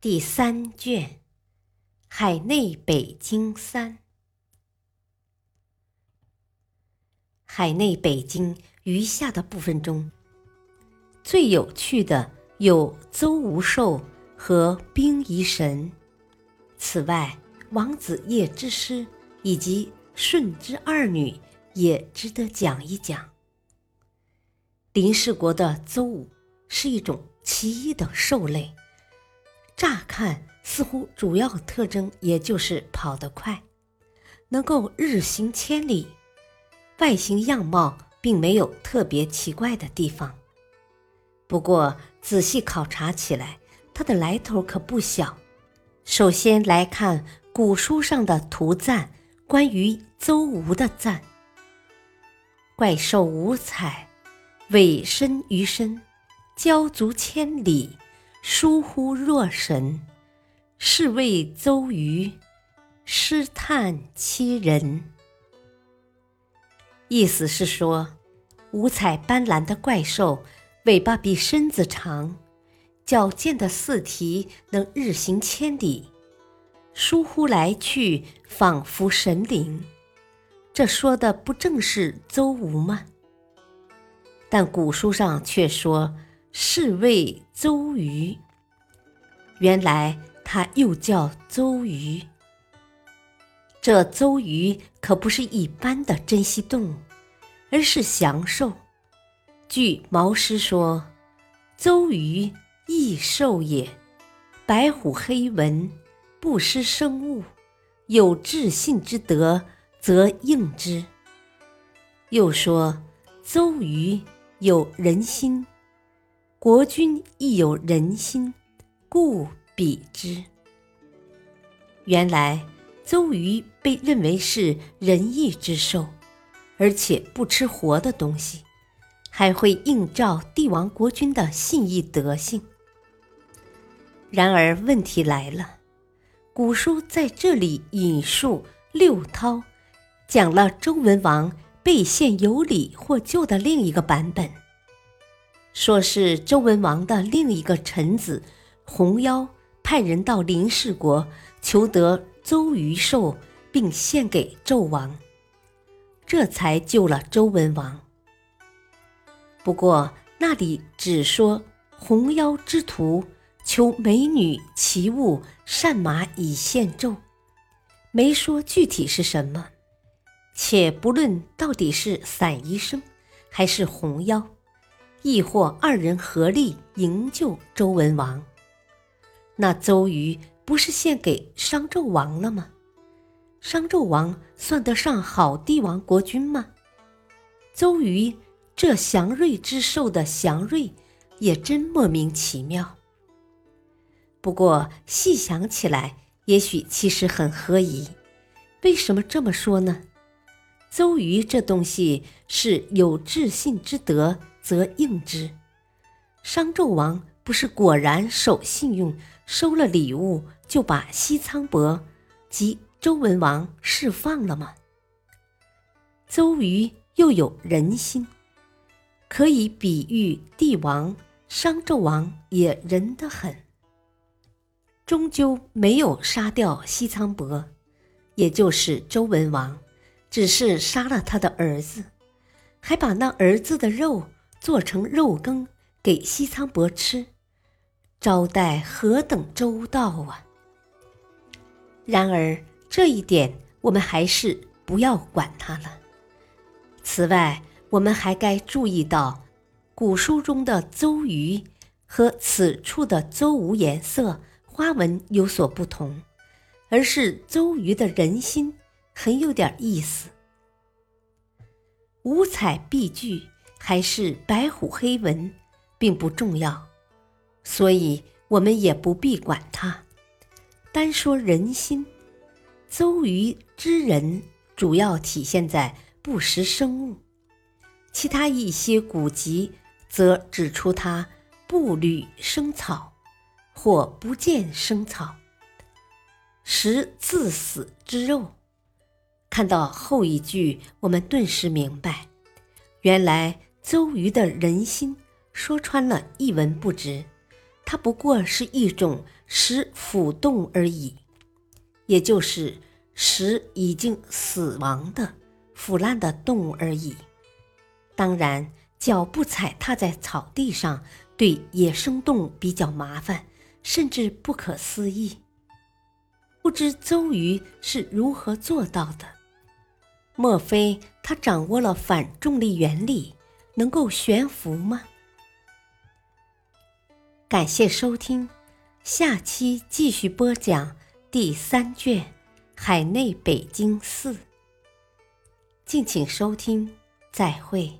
第三卷《海内北京三》。海内北京余下的部分中，最有趣的有邹无寿和冰夷神。此外，王子夜之师以及舜之二女也值得讲一讲。林氏国的邹武是一种奇异的兽类。乍看似乎主要特征也就是跑得快，能够日行千里，外形样貌并没有特别奇怪的地方。不过仔细考察起来，它的来头可不小。首先来看古书上的图赞，关于邹吴的赞：怪兽五彩，尾身于身，交足千里。疏忽若神，是谓邹瑜，失叹欺人。意思是说，五彩斑斓的怪兽，尾巴比身子长，矫健的四蹄能日行千里，疏忽来去，仿佛神灵。这说的不正是邹吴吗？但古书上却说。是谓邹鱼，原来他又叫邹鱼。这邹鱼可不是一般的珍稀动物，而是祥兽。据毛诗说：“邹鱼异兽也，白虎黑纹，不失生物，有至信之德，则应之。”又说：“邹瑜有人心。”国君亦有人心，故比之。原来邹瑜被认为是仁义之兽，而且不吃活的东西，还会映照帝王国君的信义德性。然而问题来了，古书在这里引述六韬，讲了周文王被献有理获救的另一个版本。说是周文王的另一个臣子红妖派人到林氏国求得周鱼兽，并献给纣王，这才救了周文王。不过那里只说红妖之徒求美女奇物善马以献纣，没说具体是什么。且不论到底是散宜生还是红妖。亦或二人合力营救周文王，那邹瑜不是献给商纣王了吗？商纣王算得上好帝王国君吗？邹瑜这祥瑞之兽的祥瑞，也真莫名其妙。不过细想起来，也许其实很合宜。为什么这么说呢？邹瑜这东西是有至信之德。则应之。商纣王不是果然守信用，收了礼物就把西仓伯及周文王释放了吗？周瑜又有人心，可以比喻帝王。商纣王也仁得很，终究没有杀掉西仓伯，也就是周文王，只是杀了他的儿子，还把那儿子的肉。做成肉羹给西仓伯吃，招待何等周到啊！然而这一点我们还是不要管它了。此外，我们还该注意到，古书中的邹鱼和此处的邹无颜色花纹有所不同，而是邹鱼的人心很有点意思，五彩碧具。还是白虎黑纹，并不重要，所以我们也不必管它。单说人心，邹瑜之人主要体现在不食生物，其他一些古籍则指出他不履生草，或不见生草，食自死之肉。看到后一句，我们顿时明白，原来邹瑜的人心说穿了一文不值，它不过是一种食腐动而已，也就是食已经死亡的腐烂的动物而已。当然，脚不踩踏在草地上，对野生动物比较麻烦，甚至不可思议。不知周瑜是如何做到的？莫非他掌握了反重力原理，能够悬浮吗？感谢收听，下期继续播讲第三卷《海内北京寺》。敬请收听，再会。